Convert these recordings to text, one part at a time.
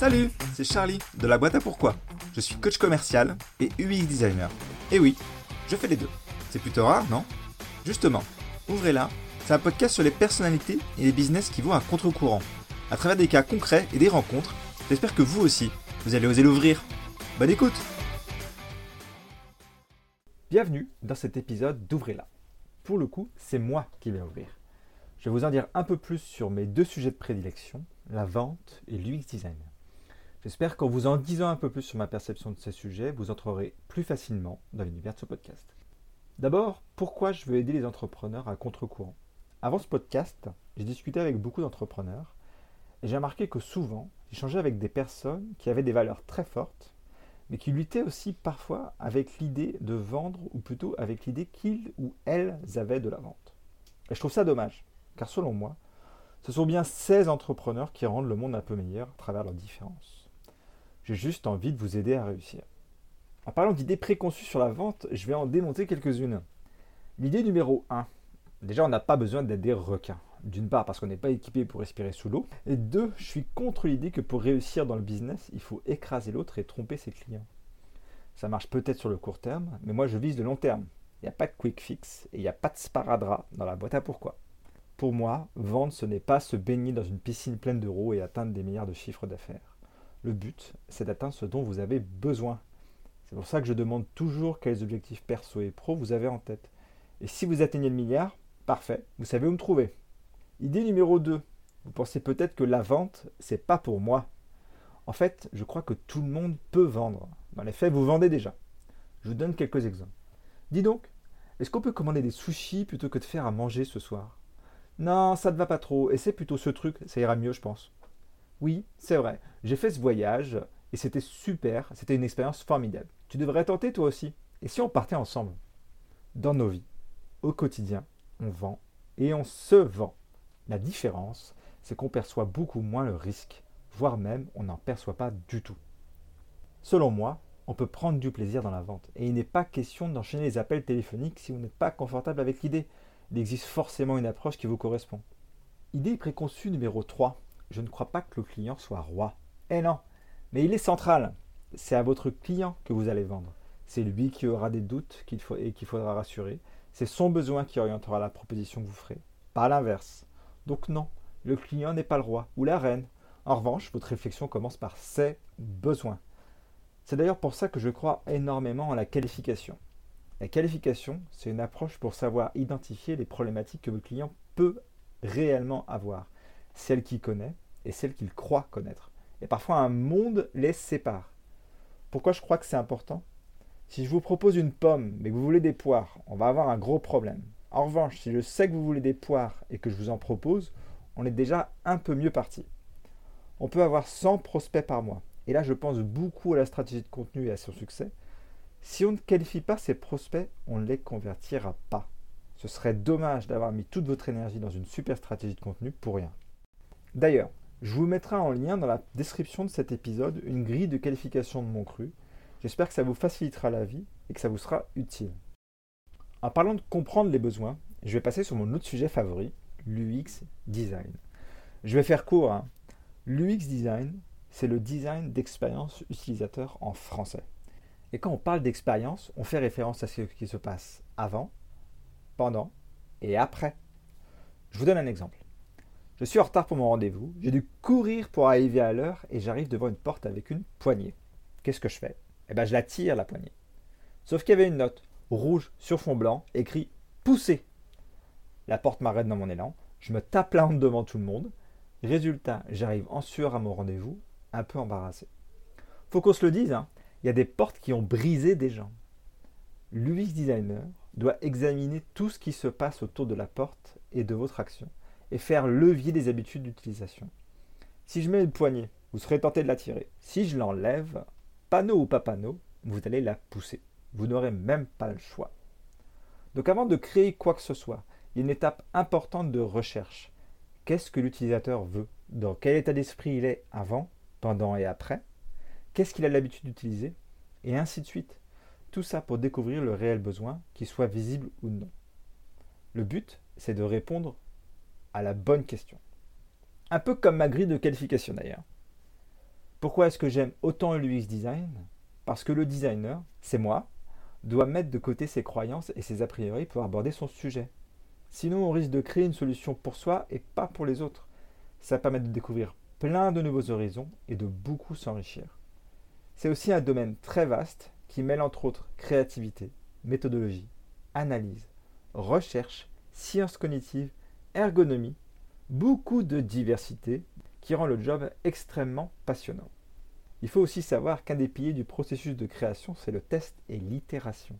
Salut, c'est Charlie de la boîte à pourquoi. Je suis coach commercial et UX designer. Et oui, je fais les deux. C'est plutôt rare, non? Justement, ouvrez-la, c'est un podcast sur les personnalités et les business qui vont à contre-courant. À travers des cas concrets et des rencontres, j'espère que vous aussi, vous allez oser l'ouvrir. Bonne écoute Bienvenue dans cet épisode d'Ouvrez-la. Pour le coup, c'est moi qui vais ouvrir. Je vais vous en dire un peu plus sur mes deux sujets de prédilection, la vente et l'UX design. J'espère qu'en vous en disant un peu plus sur ma perception de ces sujets, vous entrerez plus facilement dans l'univers de ce podcast. D'abord, pourquoi je veux aider les entrepreneurs à contre-courant? Avant ce podcast, j'ai discuté avec beaucoup d'entrepreneurs et j'ai remarqué que souvent, j'échangeais avec des personnes qui avaient des valeurs très fortes, mais qui luttaient aussi parfois avec l'idée de vendre, ou plutôt avec l'idée qu'ils ou elles avaient de la vente. Et je trouve ça dommage, car selon moi, ce sont bien ces entrepreneurs qui rendent le monde un peu meilleur à travers leurs différences. J'ai juste envie de vous aider à réussir. En parlant d'idées préconçues sur la vente, je vais en démonter quelques-unes. L'idée numéro 1. Déjà, on n'a pas besoin d'être des requins. D'une part, parce qu'on n'est pas équipé pour respirer sous l'eau. Et deux, je suis contre l'idée que pour réussir dans le business, il faut écraser l'autre et tromper ses clients. Ça marche peut-être sur le court terme, mais moi je vise le long terme. Il n'y a pas de quick fix et il n'y a pas de sparadrap dans la boîte à pourquoi. Pour moi, vendre, ce n'est pas se baigner dans une piscine pleine d'euros et atteindre des milliards de chiffres d'affaires. Le but, c'est d'atteindre ce dont vous avez besoin. C'est pour ça que je demande toujours quels objectifs perso et pro vous avez en tête. Et si vous atteignez le milliard, parfait, vous savez où me trouver. Idée numéro 2. Vous pensez peut-être que la vente, c'est pas pour moi. En fait, je crois que tout le monde peut vendre. Dans les faits, vous vendez déjà. Je vous donne quelques exemples. Dis donc, est-ce qu'on peut commander des sushis plutôt que de faire à manger ce soir? Non, ça ne va pas trop, et c'est plutôt ce truc, ça ira mieux, je pense. Oui, c'est vrai. J'ai fait ce voyage et c'était super. C'était une expérience formidable. Tu devrais tenter toi aussi. Et si on partait ensemble Dans nos vies, au quotidien, on vend et on se vend. La différence, c'est qu'on perçoit beaucoup moins le risque, voire même on n'en perçoit pas du tout. Selon moi, on peut prendre du plaisir dans la vente. Et il n'est pas question d'enchaîner les appels téléphoniques si vous n'êtes pas confortable avec l'idée. Il existe forcément une approche qui vous correspond. Idée préconçue numéro 3 je ne crois pas que le client soit roi. Eh non, mais il est central. C'est à votre client que vous allez vendre. C'est lui qui aura des doutes qu'il faut, et qu'il faudra rassurer. C'est son besoin qui orientera la proposition que vous ferez. Pas l'inverse. Donc non, le client n'est pas le roi ou la reine. En revanche, votre réflexion commence par ses besoins. C'est d'ailleurs pour ça que je crois énormément en la qualification. La qualification, c'est une approche pour savoir identifier les problématiques que votre client peut réellement avoir celle qu'il connaît et celle qu'il croit connaître. Et parfois un monde les sépare. Pourquoi je crois que c'est important? Si je vous propose une pomme mais que vous voulez des poires, on va avoir un gros problème. En revanche, si je sais que vous voulez des poires et que je vous en propose, on est déjà un peu mieux parti. On peut avoir 100 prospects par mois. Et là, je pense beaucoup à la stratégie de contenu et à son succès. Si on ne qualifie pas ces prospects, on ne les convertira pas. Ce serait dommage d'avoir mis toute votre énergie dans une super stratégie de contenu pour rien. D'ailleurs, je vous mettrai en lien dans la description de cet épisode une grille de qualification de mon cru. J'espère que ça vous facilitera la vie et que ça vous sera utile. En parlant de comprendre les besoins, je vais passer sur mon autre sujet favori, l'UX design. Je vais faire court. Hein. L'UX design, c'est le design d'expérience utilisateur en français. Et quand on parle d'expérience, on fait référence à ce qui se passe avant, pendant et après. Je vous donne un exemple. Je suis en retard pour mon rendez-vous, j'ai dû courir pour arriver à l'heure et j'arrive devant une porte avec une poignée. Qu'est-ce que je fais? Eh bien, je la tire, la poignée. Sauf qu'il y avait une note, rouge sur fond blanc, écrit Poussez. La porte m'arrête dans mon élan, je me tape la honte devant tout le monde. Résultat, j'arrive en sueur à mon rendez-vous, un peu embarrassé. Faut qu'on se le dise, hein, il y a des portes qui ont brisé des gens. L'UX designer doit examiner tout ce qui se passe autour de la porte et de votre action et faire levier des habitudes d'utilisation. Si je mets le poignet, vous serez tenté de la tirer. Si je l'enlève, panneau ou pas panneau, vous allez la pousser. Vous n'aurez même pas le choix. Donc avant de créer quoi que ce soit, il y a une étape importante de recherche. Qu'est-ce que l'utilisateur veut? Dans quel état d'esprit il est avant, pendant et après? Qu'est-ce qu'il a l'habitude d'utiliser? Et ainsi de suite. Tout ça pour découvrir le réel besoin, qu'il soit visible ou non. Le but, c'est de répondre à la bonne question. Un peu comme ma grille de qualification d'ailleurs. Pourquoi est-ce que j'aime autant le UX design? Parce que le designer, c'est moi, doit mettre de côté ses croyances et ses a priori pour aborder son sujet. Sinon, on risque de créer une solution pour soi et pas pour les autres. Ça permet de découvrir plein de nouveaux horizons et de beaucoup s'enrichir. C'est aussi un domaine très vaste qui mêle entre autres créativité, méthodologie, analyse, recherche, sciences cognitives, ergonomie, beaucoup de diversité qui rend le job extrêmement passionnant. Il faut aussi savoir qu'un des piliers du processus de création, c'est le test et l'itération.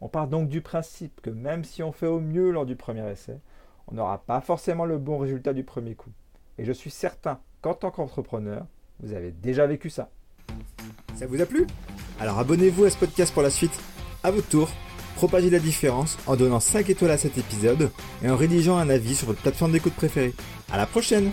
On part donc du principe que même si on fait au mieux lors du premier essai, on n'aura pas forcément le bon résultat du premier coup. Et je suis certain qu'en tant qu'entrepreneur, vous avez déjà vécu ça. Ça vous a plu? Alors abonnez-vous à ce podcast pour la suite. À votre tour, propagez la différence en donnant 5 étoiles à cet épisode et en rédigeant un avis sur votre plateforme d'écoute préférée. À la prochaine